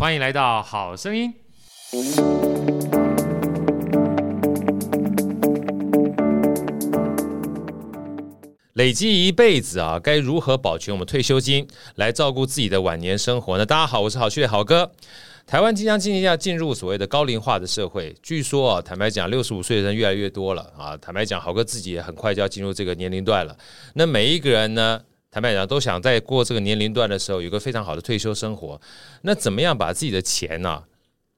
欢迎来到好声音。累积一辈子啊，该如何保全我们退休金，来照顾自己的晚年生活呢？大家好，我是好趣的好哥。台湾即将今年要进入所谓的高龄化的社会，据说啊，坦白讲，六十五岁的人越来越多了啊。坦白讲，好哥自己也很快就要进入这个年龄段了。那每一个人呢，坦白讲，都想在过这个年龄段的时候，有个非常好的退休生活。那怎么样把自己的钱呢、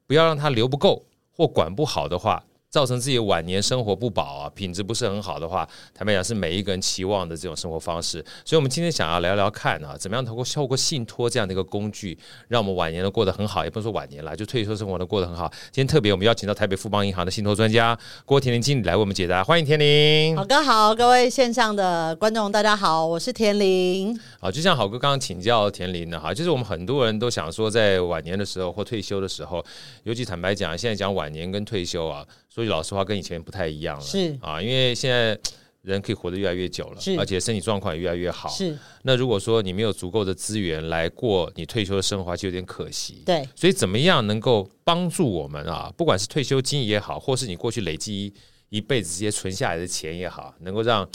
不要让它留不够或管不好的话，造成自己晚年生活不保啊，品质不是很好的话，坦白讲是每一个人期望的这种生活方式。所以，我们今天想要聊聊看啊，怎么样透过透过信托这样的一个工具，让我们晚年都过得很好，也不能说晚年了，就退休生活都过得很好。今天特别我们邀请到台北富邦银行的信托专家郭田林经理来为我们解答，欢迎田林。好哥好，各位线上的观众大家好，我是田林。好，就像好哥刚刚请教田林的哈，就是我们很多人都想说，在晚年的时候或退休的时候，尤其坦白讲，现在讲晚年跟退休啊。说句老实话，跟以前不太一样了。是啊，因为现在人可以活得越来越久了，而且身体状况也越来越好。是。那如果说你没有足够的资源来过你退休的生活，就有点可惜。对。所以怎么样能够帮助我们啊？不管是退休金也好，或是你过去累积一辈子这些存下来的钱也好，能够让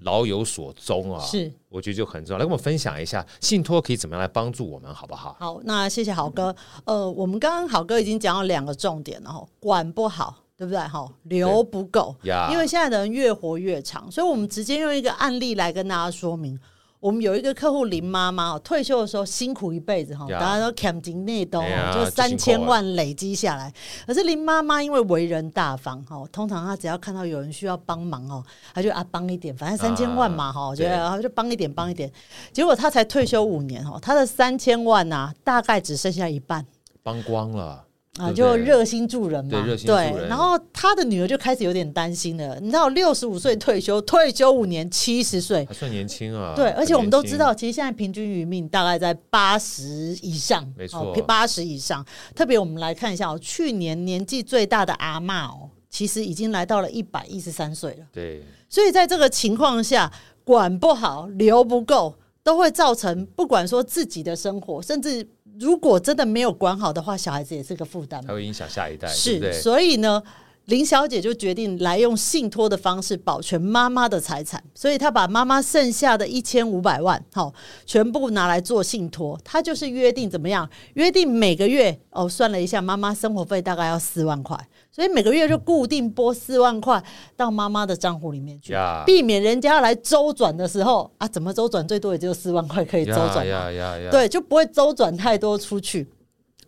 老有所终啊。是。我觉得就很重要。来跟我们分享一下，信托可以怎么样来帮助我们，好不好？好，那谢谢好哥。呃，我们刚刚好哥已经讲到两个重点了，管不好。对不对？哈，留不够，因为现在的人越活越长，所以我们直接用一个案例来跟大家说明。我们有一个客户林妈妈，退休的时候辛苦一辈子哈，大家都砍进内兜，就三千万累积下来。可是林妈妈因为为人大方哈，通常她只要看到有人需要帮忙哦，她就啊帮一点，反正三千万嘛哈，我觉得就帮一点帮一点。结果她才退休五年哈，她的三千万呐，大概只剩下一半，帮光了。啊，就热心助人嘛，对，对，然后他的女儿就开始有点担心了。你知道，六十五岁退休，退休五年，七十岁还算年轻啊。对，而且我们都知道，其实现在平均余命大概在八十以上，没错，八十以上。特别我们来看一下哦，去年年纪最大的阿嬷哦，其实已经来到了一百一十三岁了。对，所以在这个情况下，管不好，留不够，都会造成不管说自己的生活，甚至。如果真的没有管好的话，小孩子也是个负担，还会影响下一代。是，对对，所以呢，林小姐就决定来用信托的方式保全妈妈的财产，所以她把妈妈剩下的一千五百万，好，全部拿来做信托。她就是约定怎么样？约定每个月哦，算了一下，妈妈生活费大概要四万块。所以每个月就固定拨四万块到妈妈的账户里面去，yeah. 避免人家来周转的时候啊，怎么周转最多也就四万块可以周转，yeah, yeah, yeah. 对，就不会周转太多出去。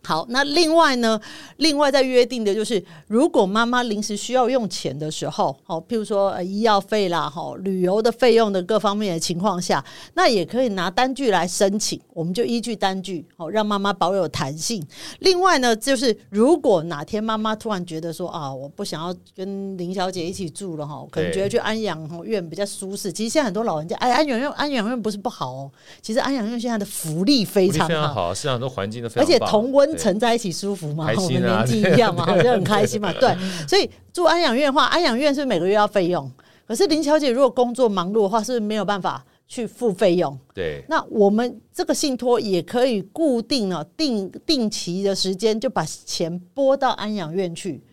好，那另外呢？另外再约定的就是，如果妈妈临时需要用钱的时候，好，譬如说呃医药费啦，哈，旅游的费用的各方面的情况下，那也可以拿单据来申请，我们就依据单据，好，让妈妈保有弹性。另外呢，就是如果哪天妈妈突然觉得说啊，我不想要跟林小姐一起住了哈，可能觉得去安养院比较舒适。其实现在很多老人家，哎，安养院安养院不是不好哦，其实安养院现在的福利非常好，非常好，市场很多环境都非常好，而且同温。沉在一起舒服嘛？啊、我们年纪一样嘛，好像很开心嘛。对，所以住安养院的话，安养院是每个月要费用。可是林小姐如果工作忙碌的话，是没有办法去付费用？对。那我们这个信托也可以固定了定定期的时间，就把钱拨到安养院去。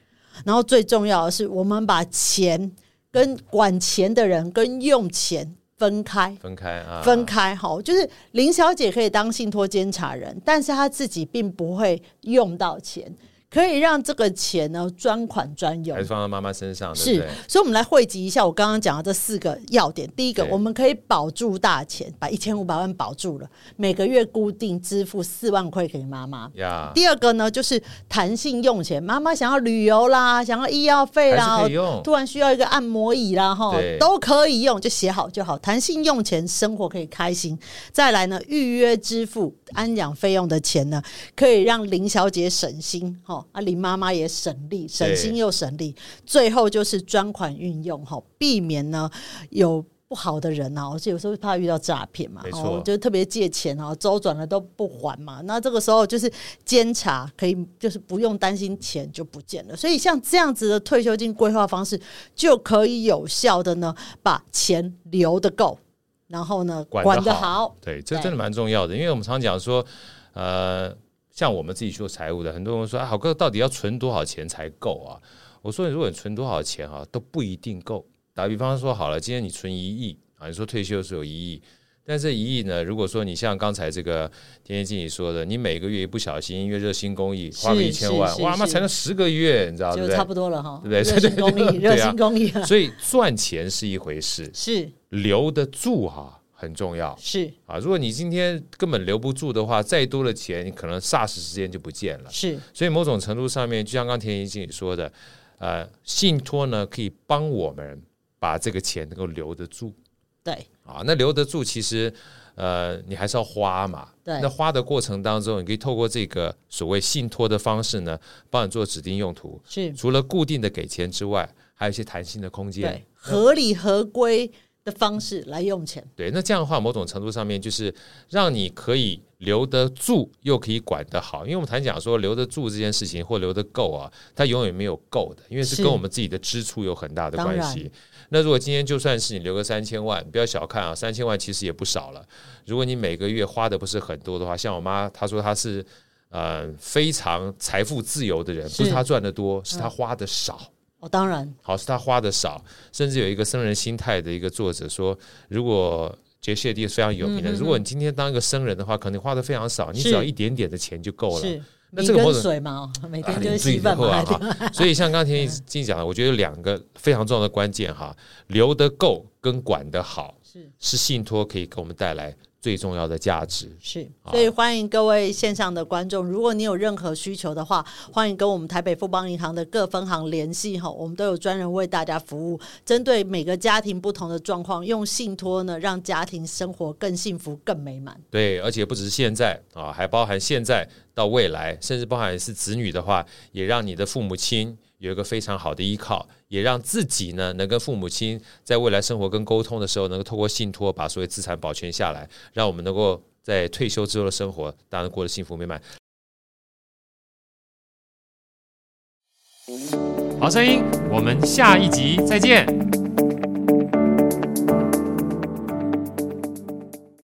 然后最重要的是，我们把钱跟管钱的人跟用钱。分开，分开啊，分开好，就是林小姐可以当信托监察人，但是她自己并不会用到钱。可以让这个钱呢专款专用，还是放到妈妈身上？是，所以我们来汇集一下我刚刚讲的这四个要点。第一个，我们可以保住大钱，把一千五百万保住了，每个月固定支付四万块给妈妈。第二个呢，就是弹性用钱，妈妈想要旅游啦，想要医药费啦，突然需要一个按摩椅啦，哈，都可以用，就写好就好。弹性用钱，生活可以开心。再来呢，预约支付安养费用的钱呢，可以让林小姐省心，哈。啊，林妈妈也省力，省心又省力。最后就是专款运用，哈，避免呢有不好的人啊，而且有时候怕遇到诈骗嘛，没错，就特别借钱啊，周转了都不还嘛。那这个时候就是监察，可以就是不用担心钱就不见了。所以像这样子的退休金规划方式，就可以有效的呢把钱留得够，然后呢管得好。对，这真的蛮重要的，因为我们常讲说，呃。像我们自己做财务的，很多人说啊，好哥到底要存多少钱才够啊？我说，如果你存多少钱啊，都不一定够。打比方说好了，今天你存一亿啊，你说退休是有一亿。但这一亿呢？如果说你像刚才这个天天经理说的，你每个月一不小心因为热心公益花个一千万，哇，那才能十个月，你知道对不对？就差不多了哈，对不对？热心公益，热心公益。所以赚钱是一回事，是留得住哈很重要，是啊。如果你今天根本留不住的话，再多的钱你可能霎时之间就不见了。是，所以某种程度上面，就像刚田怡经理说的，呃，信托呢可以帮我们把这个钱能够留得住。对啊，那留得住其实。呃，你还是要花嘛？对。那花的过程当中，你可以透过这个所谓信托的方式呢，帮你做指定用途。是。除了固定的给钱之外，还有一些弹性的空间。对，合理合规的方式来用钱。对，那这样的话，某种程度上面就是让你可以留得住，又可以管得好。因为我们谈讲说留得住这件事情，或留得够啊，它永远没有够的，因为是跟我们自己的支出有很大的关系。那如果今天就算是你留个三千万，不要小看啊，三千万其实也不少了。如果你每个月花的不是很多的话，像我妈她说她是呃非常财富自由的人，不是她赚的多，是她花的少。哦，当然，好，是他花的少。甚至有一个僧人心态的一个作者说，如果杰西蒂非常有名的，如果你今天当一个僧人的话，可能花的非常少，你只要一点点的钱就够了。那这个跟水嘛，每天就是稀饭嘛、啊。所以像刚才天天讲的，我觉得有两个非常重要的关键哈，留得够跟管得好，是是信托可以给我们带来最重要的价值是，所以欢迎各位线上的观众，如果你有任何需求的话，欢迎跟我们台北富邦银行的各分行联系哈，我们都有专人为大家服务，针对每个家庭不同的状况，用信托呢，让家庭生活更幸福、更美满。对，而且不只是现在啊，还包含现在到未来，甚至包含是子女的话，也让你的父母亲。有一个非常好的依靠，也让自己呢能跟父母亲在未来生活跟沟通的时候，能够透过信托把所有资产保全下来，让我们能够在退休之后的生活当然过得幸福美满。好声音，我们下一集再见。